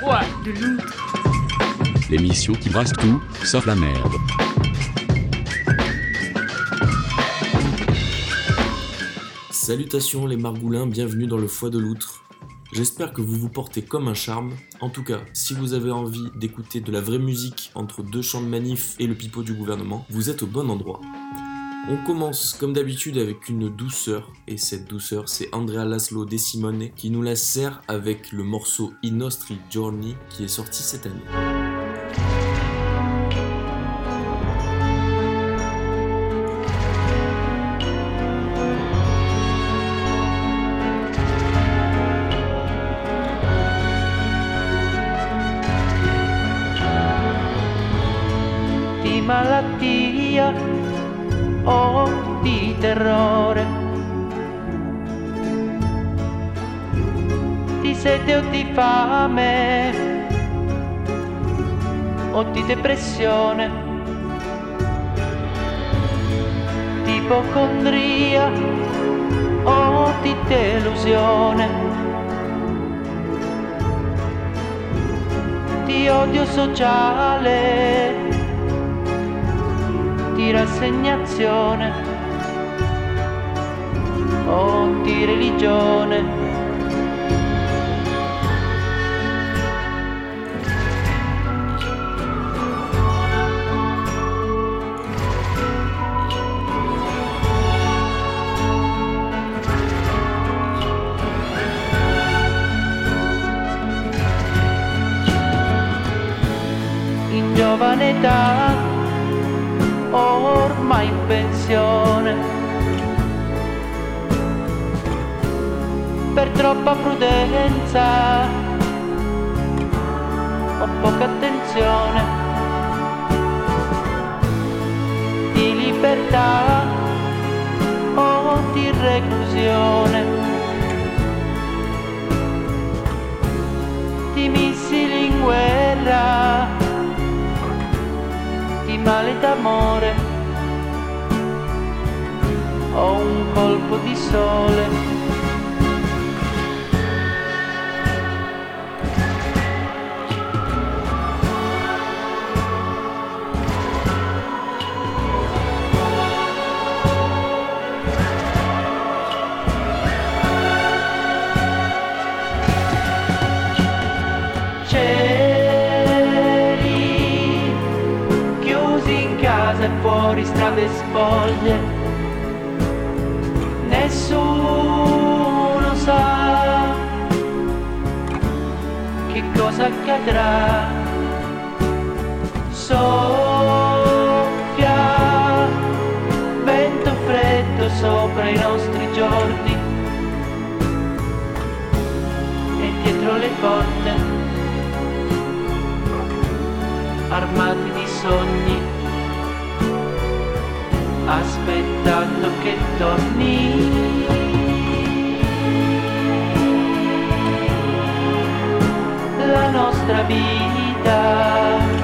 foi de. L'émission qui brasse tout, sauf la merde. Salutations les margoulins, bienvenue dans le foie de l'outre. J'espère que vous vous portez comme un charme. En tout cas, si vous avez envie d'écouter de la vraie musique entre deux chants de manif et le pipeau du gouvernement, vous êtes au bon endroit. On commence comme d'habitude avec une douceur, et cette douceur c'est Andrea Laszlo De Simone qui nous la sert avec le morceau I Nostri Giorni qui est sorti cette année. Di terrore, di sete o di fame o di depressione, di ipocondria o di delusione. Di odio sociale di rassegnazione o di religione. In giovane età ormai in pensione. Per troppa prudenza. O poca attenzione. Di libertà o di reclusione. Di missili in guerra. Di male d'amore. O un colpo di sole. Fuori strade spoglie. Nessuno sa che cosa accadrà. Soffia vento freddo sopra i nostri giorni e dietro le porte armati di sogni, aspettando che torni. La nostra vita.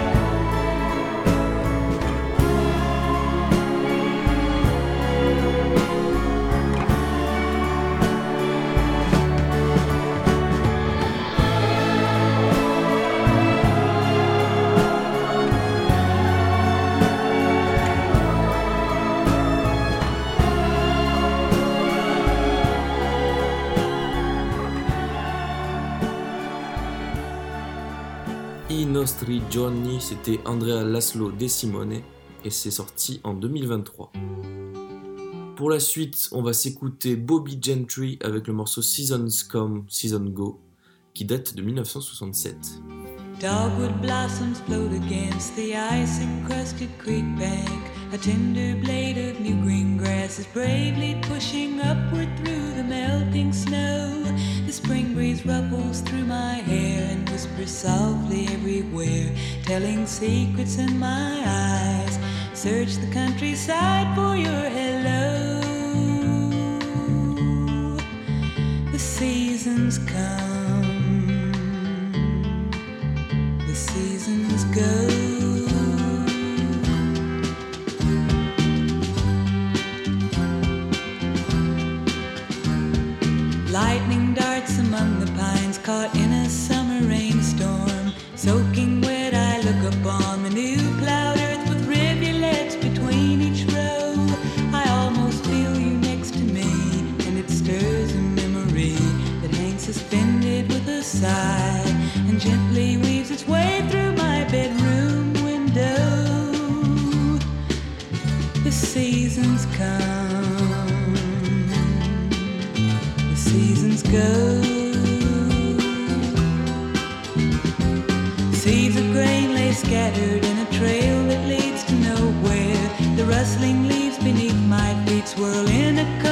Nostri Giorni, c'était Andrea Laszlo De Simone et c'est sorti en 2023. Pour la suite, on va s'écouter Bobby Gentry avec le morceau Seasons Come, Season Go qui date de 1967. Dogwood blossoms float against the ice encrusted creek bank. A tender blade of new green grass is bravely pushing upward through melting snow. The spring breeze ruffles through my hair and whispers softly everywhere, telling secrets in my eyes. Search the countryside for your hello. The seasons come, caught in a summer rainstorm. Soaking wet, I look upon the new plowed earth with rivulets between each row. I almost feel you next to me, and it stirs a memory that hangs suspended with a sigh and gently weaves its way through my bedroom window. The seasons come, the seasons go. Swirl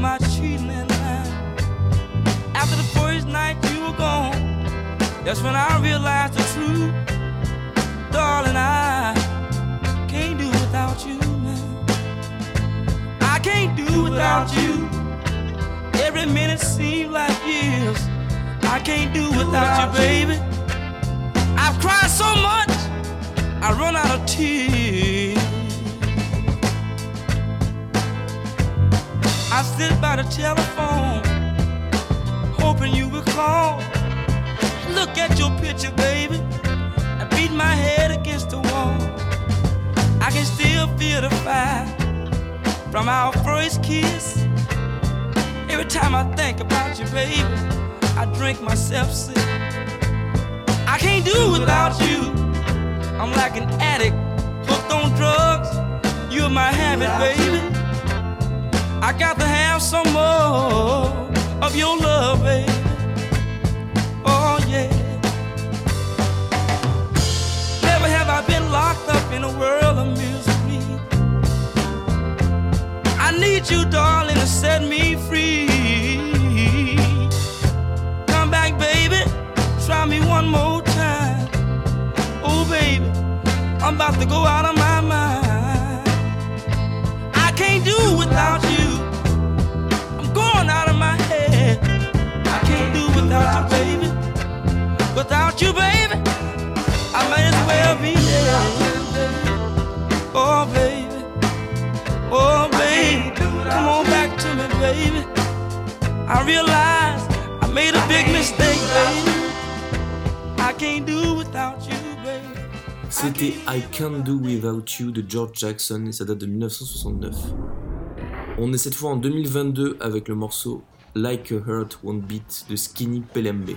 my cheating and lying. After the first night you were gone, that's when I realized the truth. Darling, I can't do without you, man. I can't do without you. Every minute seems like years. I can't do without you, baby. I've cried so much, I run out of tears. I sit by the telephone, hoping you will call. Look at your picture, baby. I beat my head against the wall. I can still feel the fire from our first kiss. Every time I think about you, baby, I drink myself sick. I can't do without you. I'm like an addict, hooked on drugs. You're my habit, baby. I got to have some more of your love, baby. Oh, yeah. Never have I been locked up in a world of misery. I need you, darling, to set me free. Come back, baby. Try me one more time. Oh, baby, I'm about to go out of my mind. I can't do without you. C'était I Can't Do Without You de George Jackson et ça date de 1969. On est cette fois en 2022 avec le morceau Like a Heart Won't Beat de Skinny Pelembe.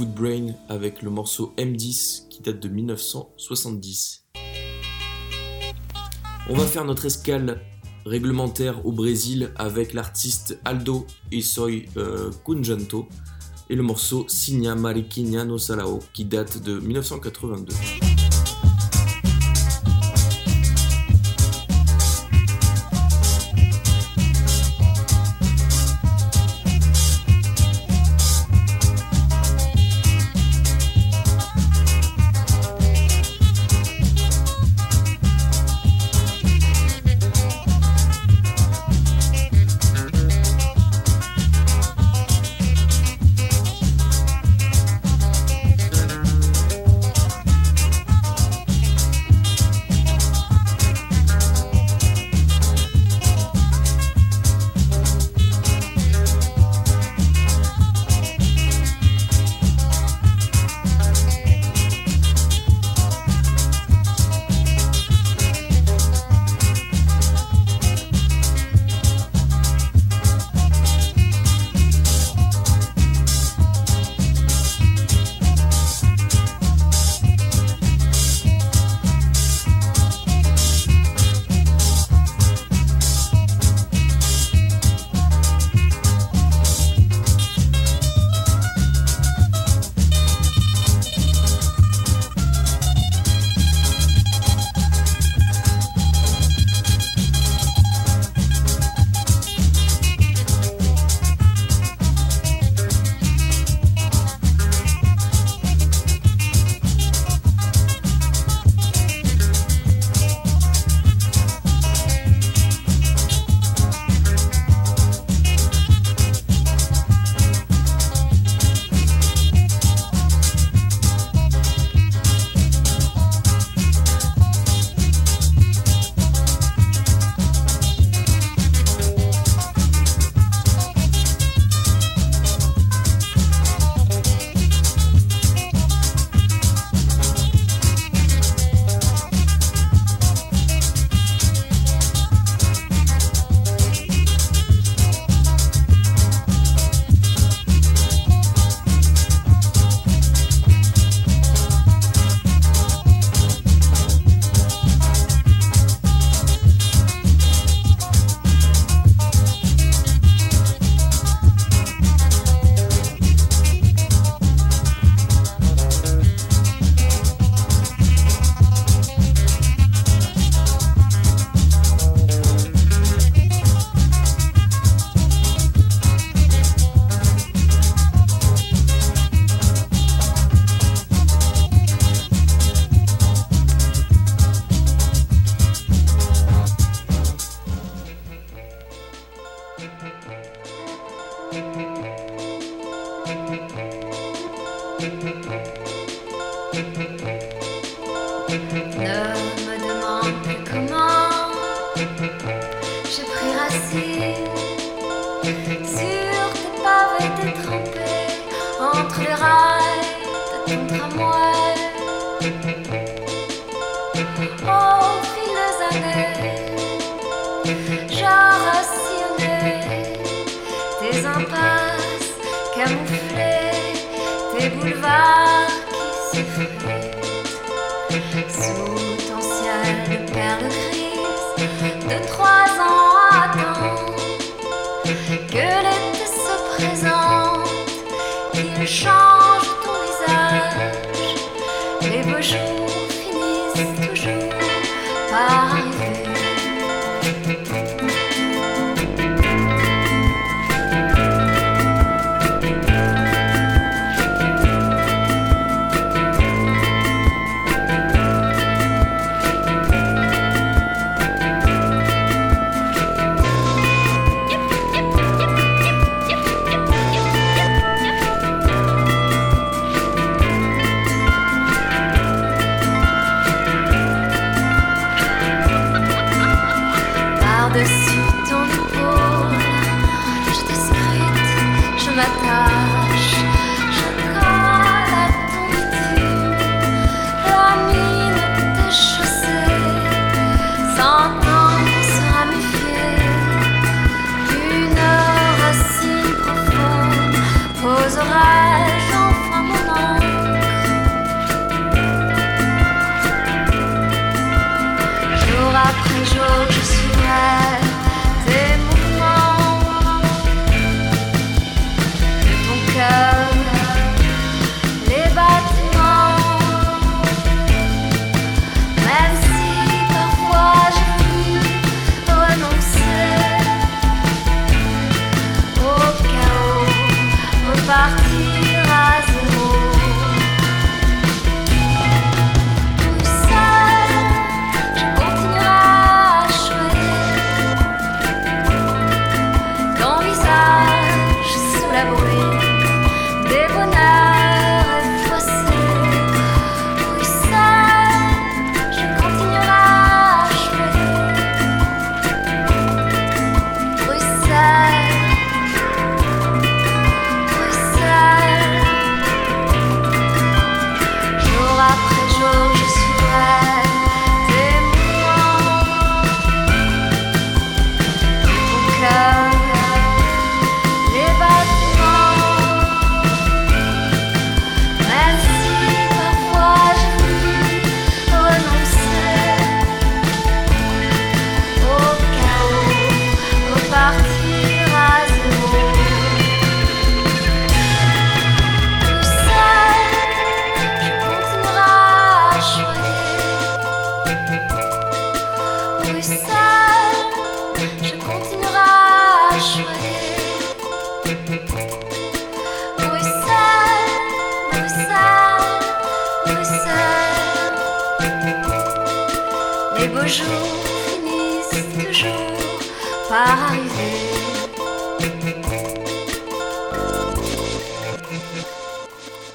Foodbrain avec le morceau M10 qui date de 1970. On va faire notre escale réglementaire au Brésil avec l'artiste Aldo Isoi euh, Kunjanto et le morceau Signa Mariquinha no Salao qui date de 1982. Rosera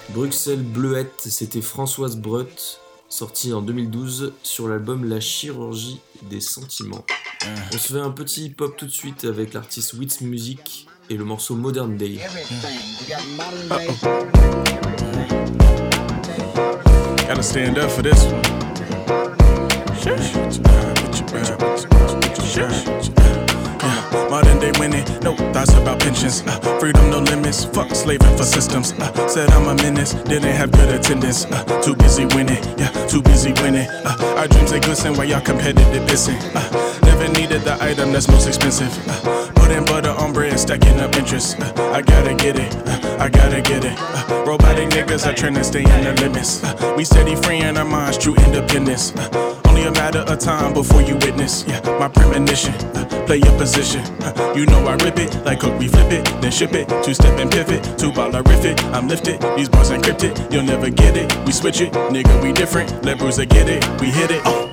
Bruxelles Bleuette, c'était Françoise Breut, sorti en 2012 sur l'album La chirurgie des sentiments. On se fait un petit hip-hop tout de suite avec l'artiste Wits Music et le morceau Modern Day. Yeah, Modern day winning, no thoughts about pensions. Uh, freedom, no limits. Fuck slaving for systems. Uh, said I'm a menace, didn't have good attendance. Uh, too busy winning, yeah, too busy winning. Uh, our dreams they glisten while y'all competitive pissing. Never needed the item that's most expensive. Uh, putting butter on bread, stacking up interest. Uh, I gotta get it, uh, I gotta get it. Uh, robotic niggas are trying to stay in the limits. Uh, we steady freeing our minds, true independence. Uh, only a matter of time before you witness, yeah, my premonition. Uh, play your position. Uh, you know I rip it, like Coke, we flip it, then ship it. Two step and pivot, two ball, I riff it. I'm lifted, these bars encrypted, you'll never get it. We switch it, nigga, we different. Let Bruiser get it, we hit it. Oh.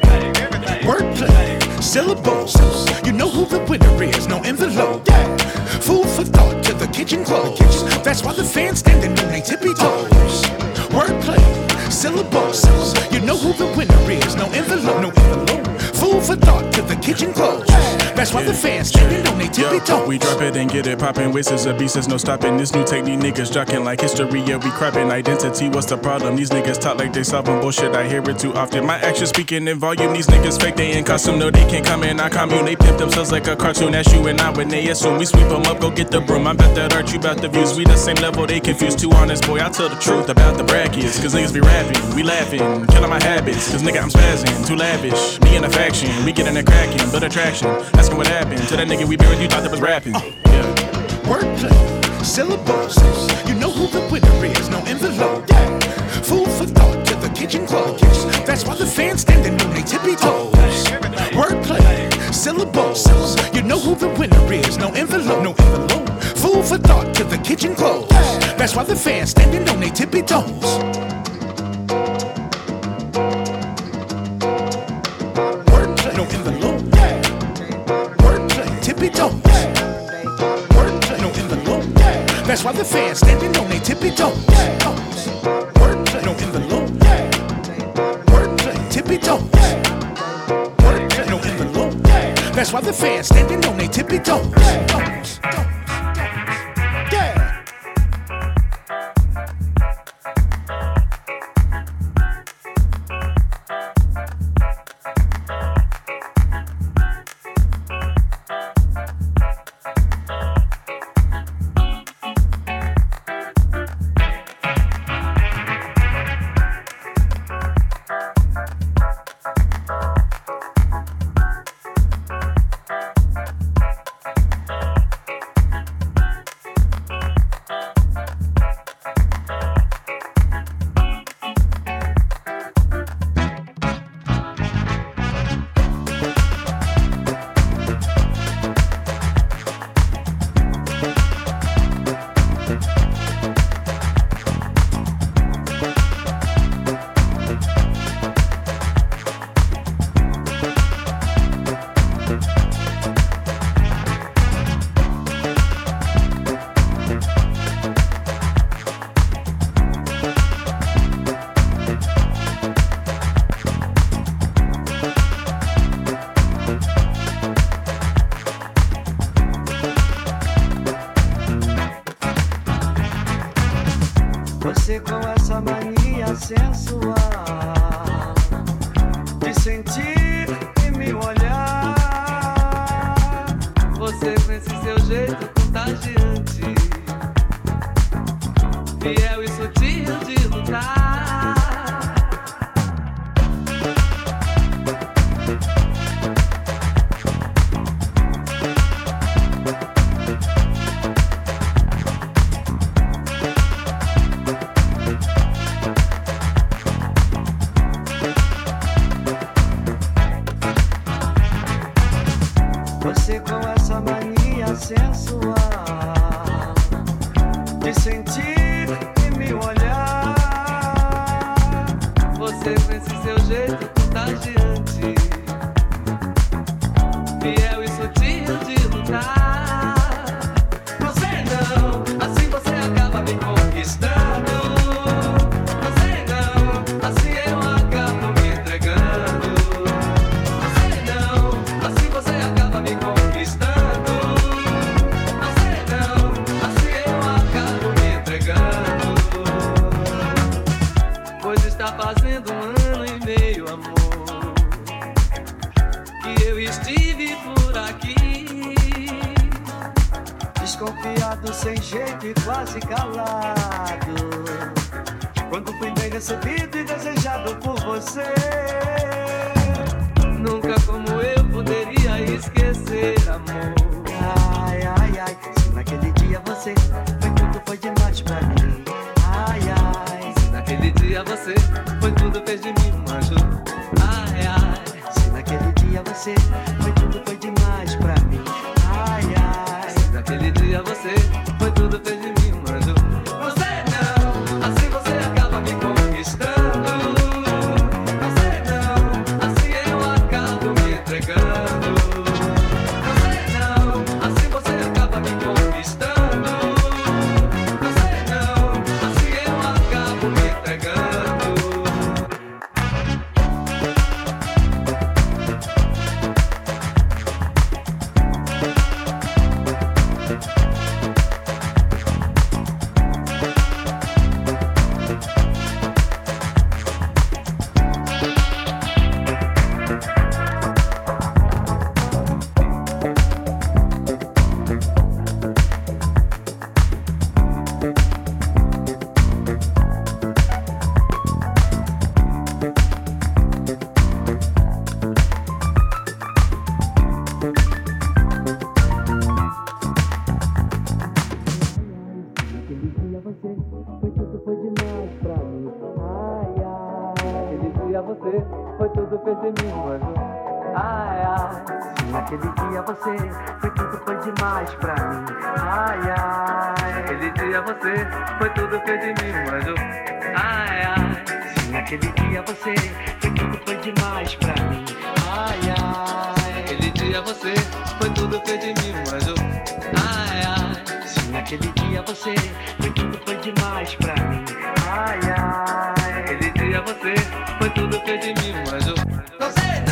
Wordplay, syllables. You know who the winner is, no envelope. Yeah. Food for thought to the kitchen close. That's why the fans standing on their tippy toes. Wordplay, syllables. You know who the winner is, no envelope. No envelope. Food for thought to the kitchen close. That's why the fans standing on their tippy toes. We drop it and get it poppin'. Waste a beast, there's no stopping. This new technique, niggas jockin' like history. Yeah, we crappin' identity. What's the problem? These niggas talk like they solving bullshit. I hear it too often. My actions speaking in volume. These niggas fake, they in costume. No, they can't come in. I commune. They pimp themselves like a cartoon. That's you and I when they assume we sweep them up. Go get the broom. I bet that art, you about the views. We the same level, they confused. Too honest, boy. I tell the truth about the brackets. Cause niggas be rapping. We laughing. Killing my habits. Cause nigga, I'm spazzing. Too lavish. Me and a faction. We get in there cracking. Build attraction. Asking what happened to that nigga we with. You thought that was rapping. Yeah. Wordplay, syllables. You know who the winner is, no envelope. Yeah. Food for thought to the kitchen close. That's why the fans standing on their tippy toes. Wordplay, syllables. You know who the winner is, no envelope. No envelope. Food for thought to the kitchen close. That's why the fans standing on their tippy toes. That's why the fans standing on their tippy toes. No envelope. Yeah. Tippy toes. Envelope. Yeah. That's why the fans standing on their tippy toes. Yeah. Você estive por aqui. Desconfiado, sem jeito e quase calado. Quando fui bem recebido e desejado por você. Nunca como eu poderia esquecer, amor. Ai, ai, ai. Se naquele dia você foi tudo, foi demais pra mim. Ai, ai. Se naquele dia você foi tudo, fez de mim um anjo. Ai. Dia você foi tudo, foi demais pra mim. Ai, ai. Naquele dia você foi tudo, fez de demais pra mim. Ai, ai. Naquele dia você foi tudo, fez de mim anjo. Ai, ai. Se naquele dia você foi tudo, foi demais pra mim. Ai, ai. Naquele dia você foi tudo, fez de mim anjo. Ai, ai. Se naquele dia você foi tudo, foi demais pra mim. Ai, ai. Naquele dia você foi tudo, fez de mim um anjo. Você não,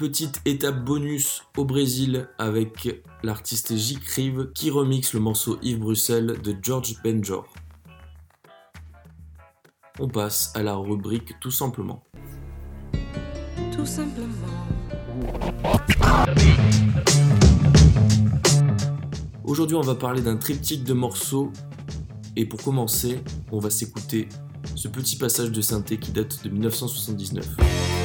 petite étape bonus au Brésil avec l'artiste J. Crive qui remixe le morceau Yves Bruxelles de George Benjor. On passe à la rubrique tout simplement. Tout simplement. Aujourd'hui, on va parler d'un triptyque de morceaux et pour commencer, on va s'écouter ce petit passage de synthé qui date de 1979.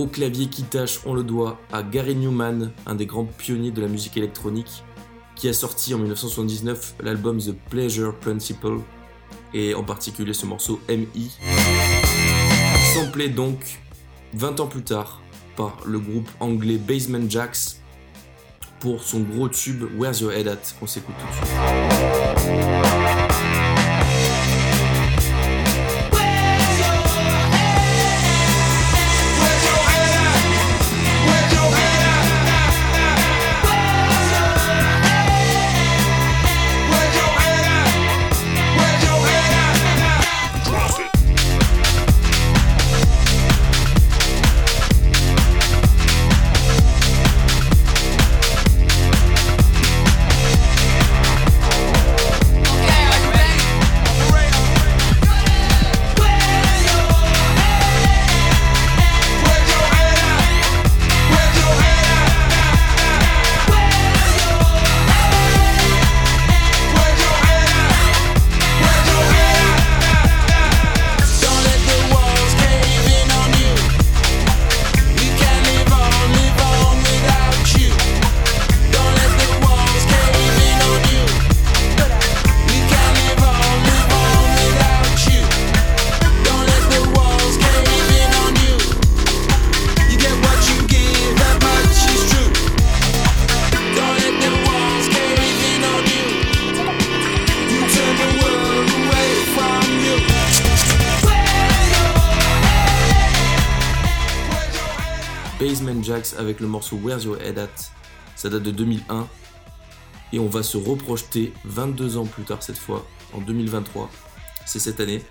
Gros clavier qui tâche, on le doit à Gary Newman, un des grands pionniers de la musique électronique, qui a sorti en 1979 l'album The Pleasure Principle, et en particulier ce morceau MI, samplé donc 20 ans plus tard par le groupe anglais Basement Jacks pour son gros tube Where's Your Head At qu'on s'écoute tout de suite. Avec le morceau Where's Your Head At? Ça date de 2001. Et on va se reprojeter 22 ans plus tard cette fois, en 2023. C'est cette année.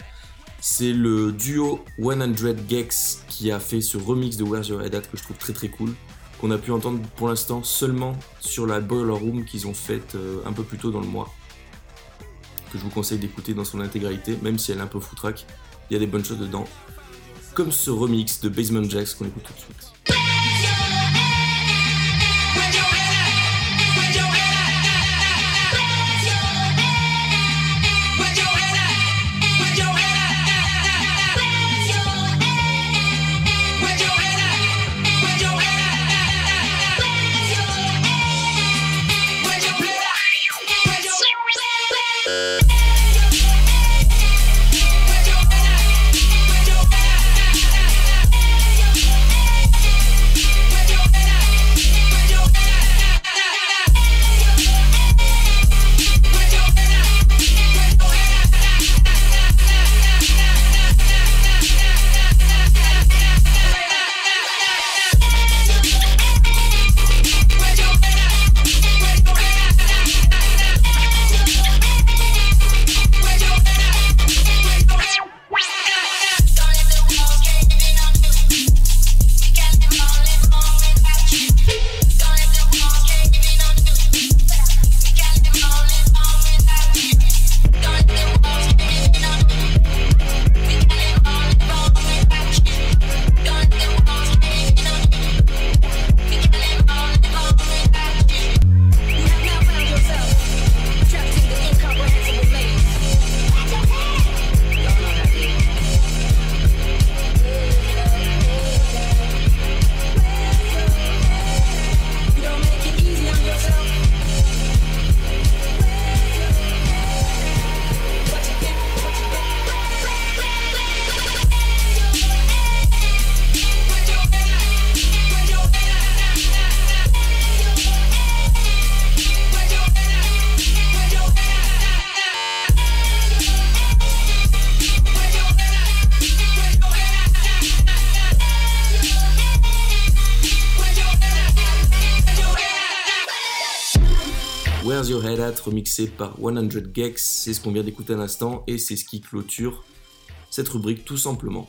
C'est le duo 100 Gex qui a fait ce remix de Where's Your Head At que je trouve très très cool. Qu'on a pu entendre pour l'instant seulement sur la Boiler Room qu'ils ont faite euh, un peu plus tôt dans le mois. Que je vous conseille d'écouter dans son intégralité, même si elle est un peu foutraque. Il y a des bonnes choses dedans. Comme ce remix de Basement Jacks qu'on écoute tout de suite. Remixé par 100 Gex, c'est ce qu'on vient d'écouter à l'instant et c'est ce qui clôture cette rubrique tout simplement.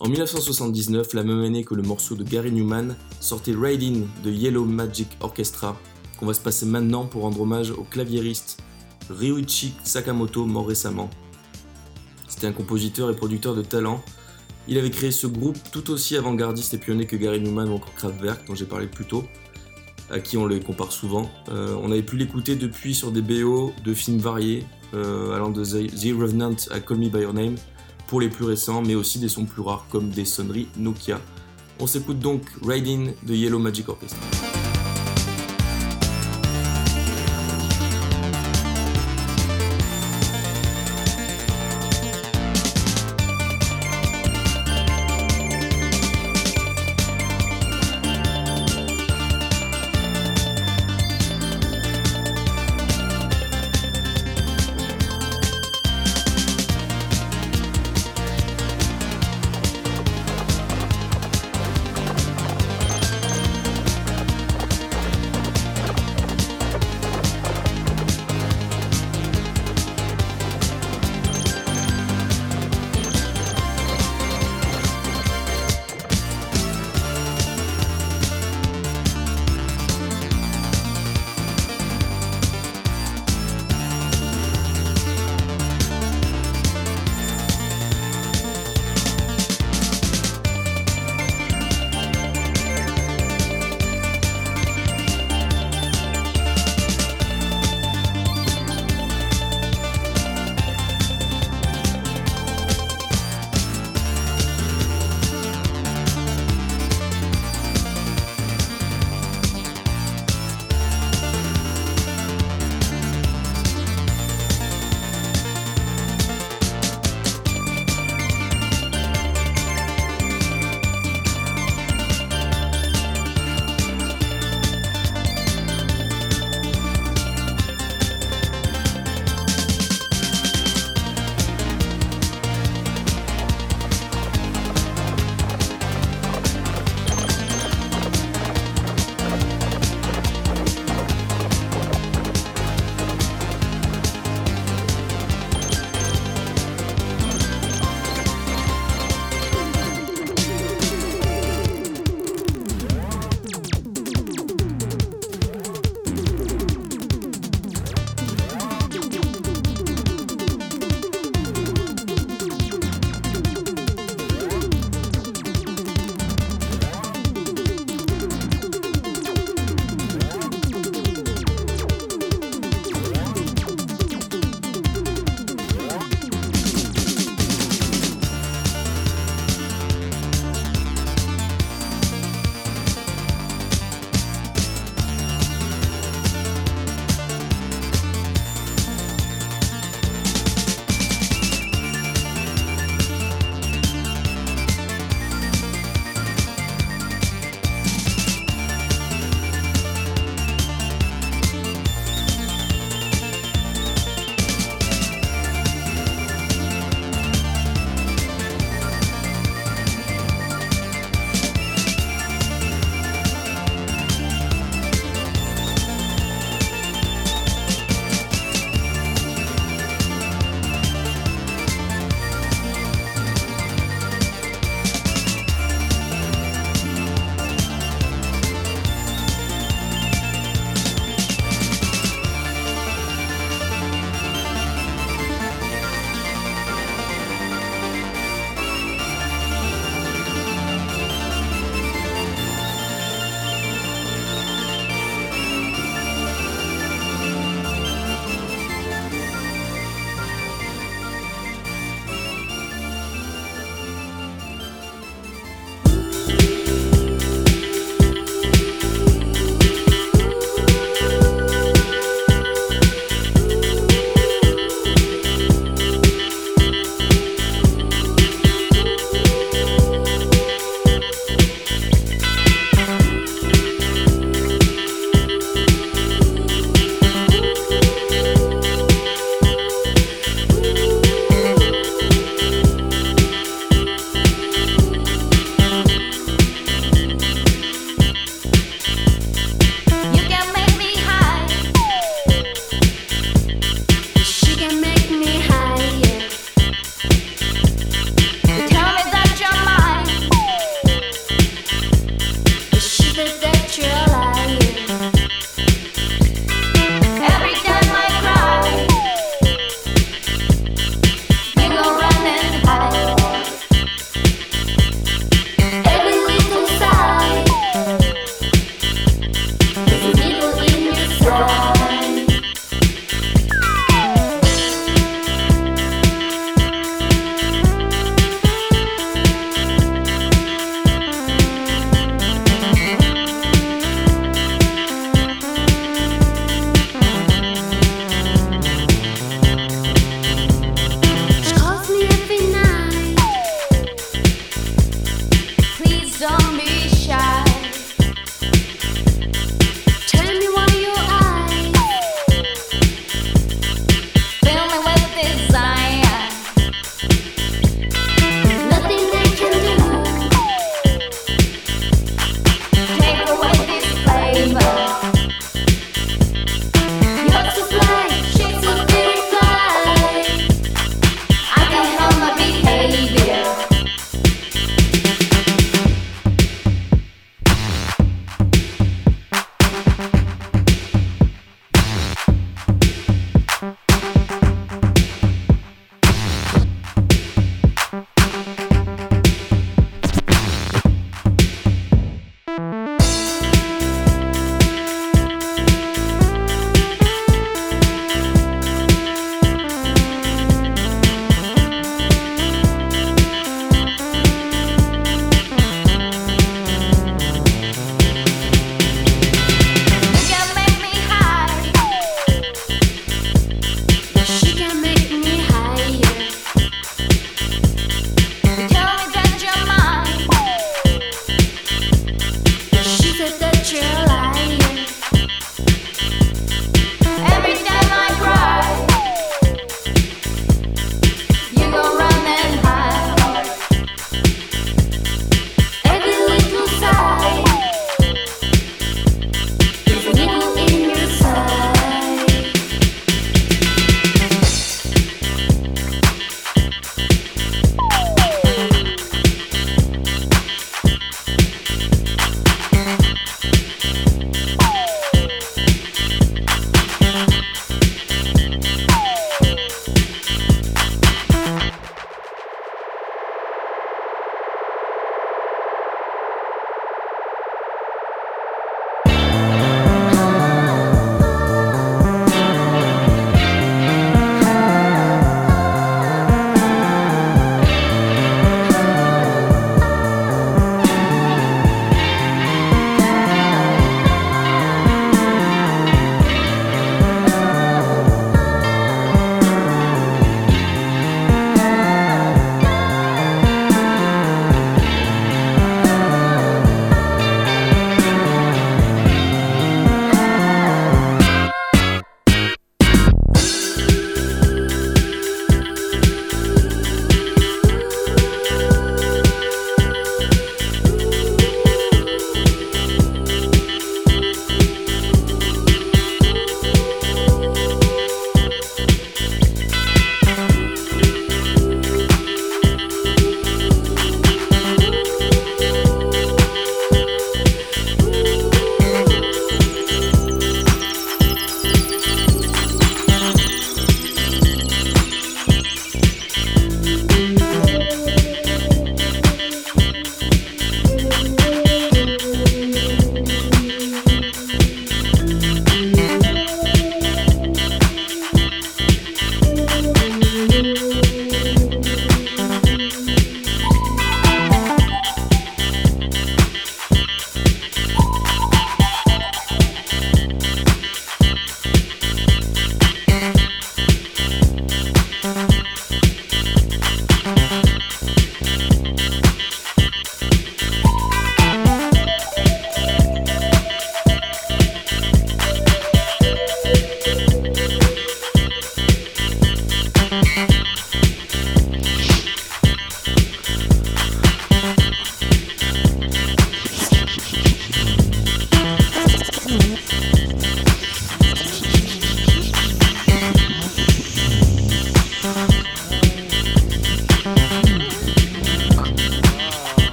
En 1979, la même année que le morceau de Gary Newman, sortait Riding de Yellow Magic Orchestra, qu'on va se passer maintenant pour rendre hommage au claviériste Ryuichi Sakamoto, mort récemment. C'était un compositeur et producteur de talent. Il avait créé ce groupe tout aussi avant-gardiste et pionnier que Gary Newman ou encore Kraftwerk, dont j'ai parlé plus tôt, à qui on les compare souvent. Euh, on avait pu l'écouter depuis sur des BO de films variés, euh, allant de The Revenant à Call Me By Your Name, pour les plus récents, mais aussi des sons plus rares comme des sonneries Nokia. On s'écoute donc Riding de Yellow Magic Orchestra.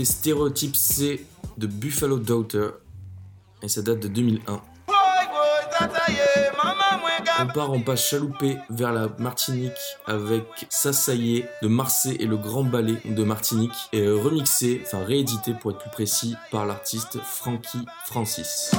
Stéréotype C de Buffalo Daughter et ça date de 2001. On part en pas chaloupé vers la Martinique avec Sassaye de Marseille et le Grand Ballet de Martinique et remixé, enfin réédité pour être plus précis, par l'artiste Frankie Francis.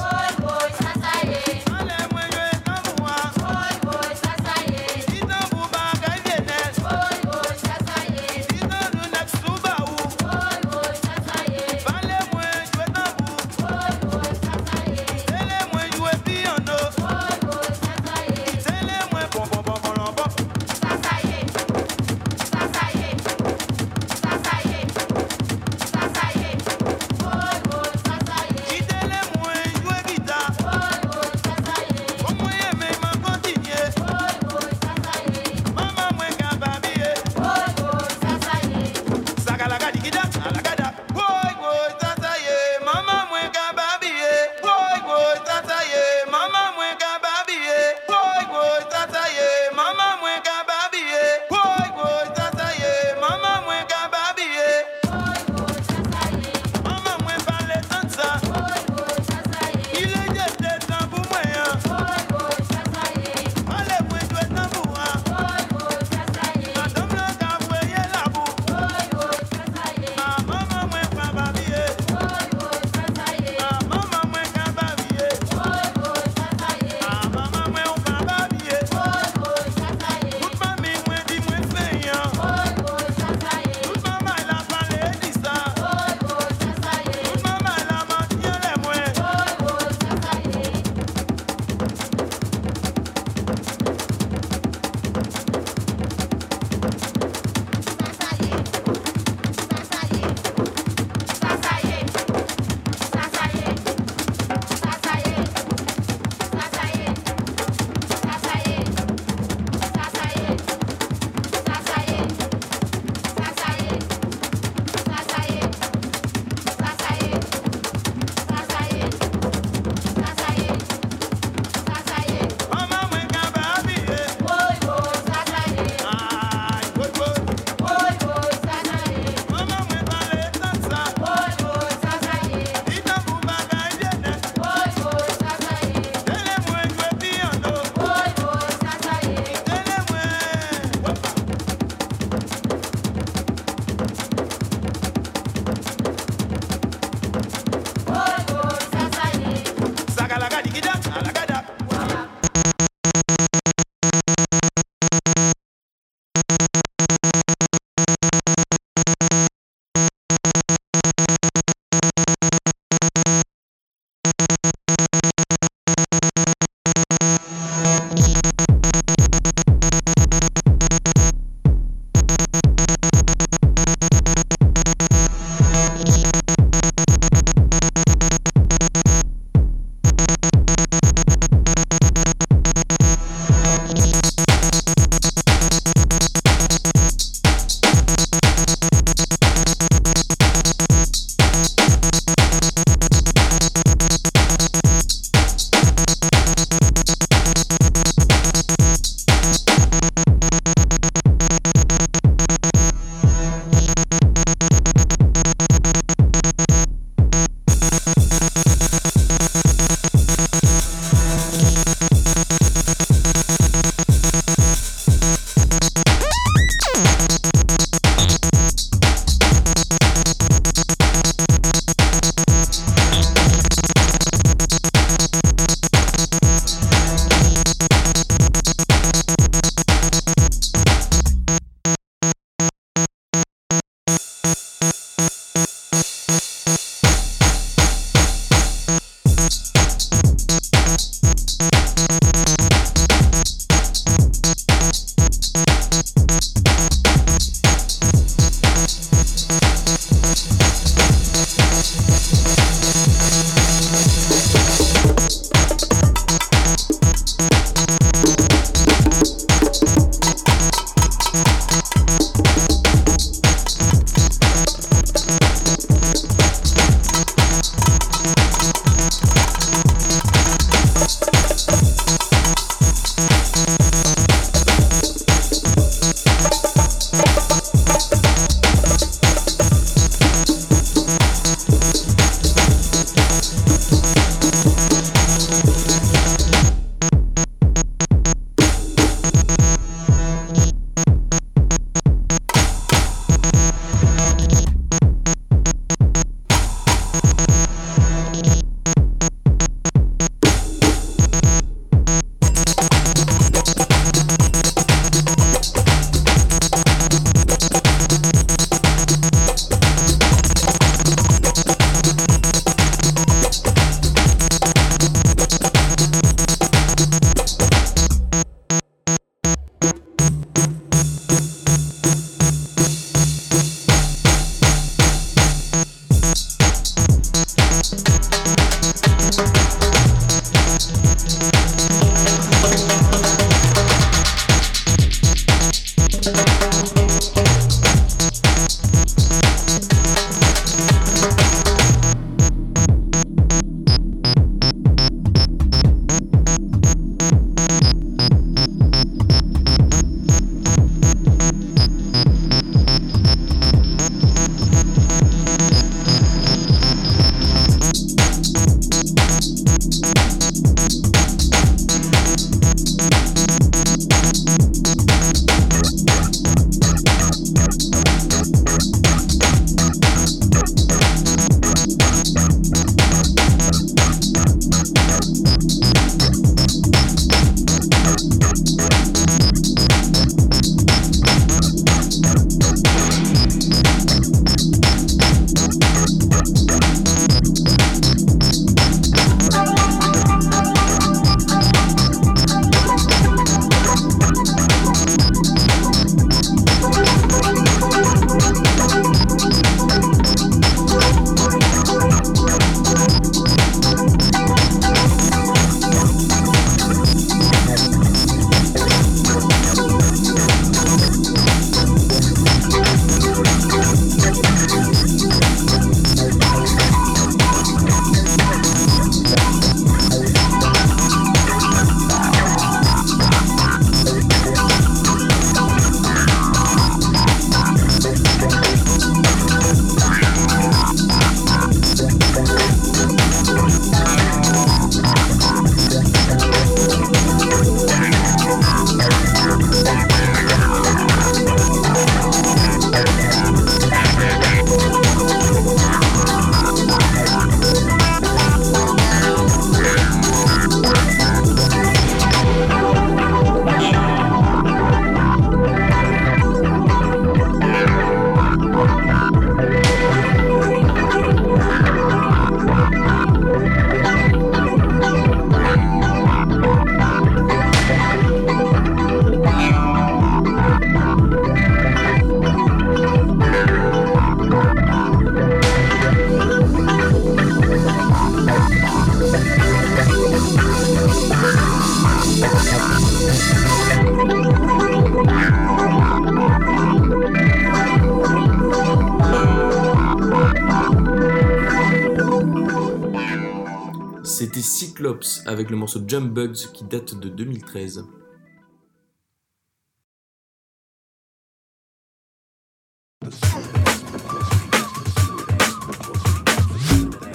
Avec le morceau Jump Bugs qui date de 2013.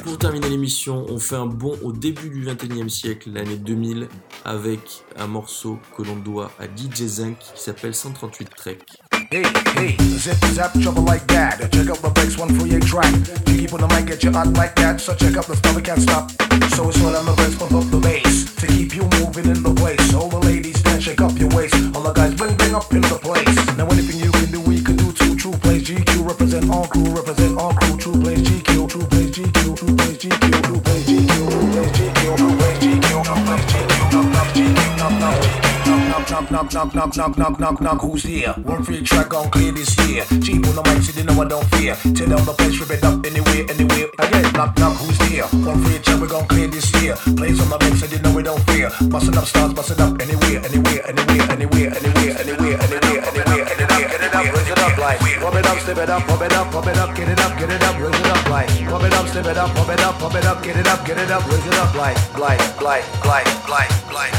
Pour terminer l'émission, on fait un bond au début du 21e siècle, l'année 2000, avec un morceau que l'on doit à DJ Zinc qui s'appelle 138 Trek. Hey, hey, zip, zap, trouble like that. Check out the bass, one for your track. You keep on the mic, get you hot like that. So check out the stuff, we can't stop. So it's all on the bass, pump up the bass. To keep you moving in the place. All the ladies, then shake up your waist. All the guys, bring, bring up in the place. Now anything you can do, we can do too. True Playaz GQ, represent all crew, represent all crew. True Playaz GQ, true plays knock, knock, knock, knock, knock, knock, knock, knock, who's there? One free track on clear this year. Cheap on the mic, so they know I don't fear. Tear down the place, rip it up anywhere, anywhere. Again, knock, knock, who's there? One free track, we gon' clear this year. Plays on the mix, so they know we don't fear. Bustin' up stars, bustin' up anywhere, anywhere, anywhere, anywhere, anywhere, anywhere, anywhere, anywhere, anywhere, get it up, raise it up like. Pump it up, step it up, pump it up, pump it up, get it up, get it up, raise it up like. Pump it up, step it up, pump it up, pump it up, get it up, get it up, raise it up like, like, like, like, like, like,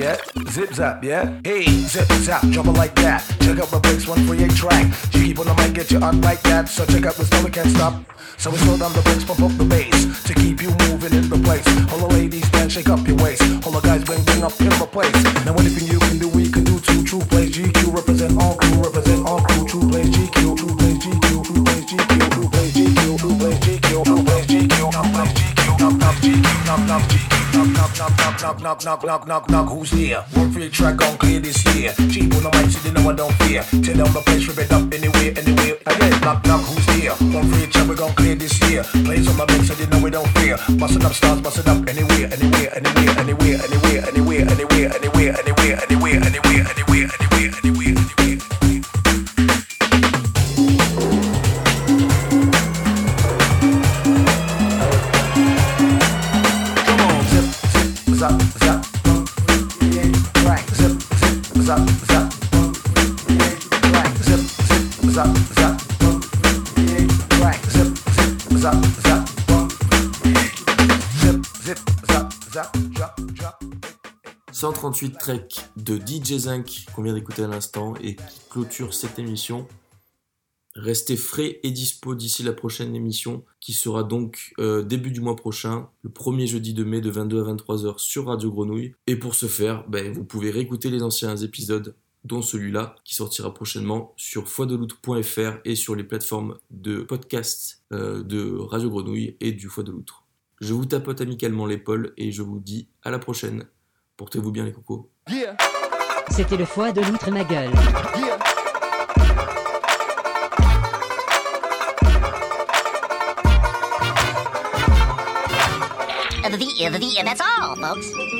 Yeah, zip zap, yeah. Hey, zip zap, drop it like that. Check out my breaks, one track. You keep on the mic, get you on like that. So check out stuff, we can't stop. So we slow down the brakes, pump up the bass to keep you moving in the place. All the ladies, then shake up your waist. All the guys, bring, bring up in the place. Now anything you can do knock knock knock knock knock. Who's there? One free track gon' clear this year. Cheap on the mic, so they know I don't fear. Tear down the place, rip it up anywhere, anywhere. Again, knock, knock, who's there? One free track we gon' clear this year. Plays on my mix, so they know we don't fear. Bustin' up stars, bustin' up anywhere, anywhere, anywhere, anywhere, anywhere, anywhere, anywhere, anywhere, anywhere, anywhere, anywhere, anywhere, anywhere, 138 tracks de DJ Zinc qu'on vient d'écouter à l'instant et qui clôture cette émission. Restez frais et dispo d'ici la prochaine émission qui sera donc euh, début du mois prochain, le premier jeudi de mai de 22 à 23h sur Radio Grenouille. Et pour ce faire, ben, vous pouvez réécouter les anciens épisodes, dont celui-là qui sortira prochainement sur foideloutre.fr et sur les plateformes de podcast euh, de Radio Grenouille et du Foie de Loutre. Je vous tapote amicalement l'épaule et je vous dis à la prochaine. Portez-vous bien les cocos. Yeah, C'était le foie de l'outre ma gueule. yeah. The, the, the, that's all, folks.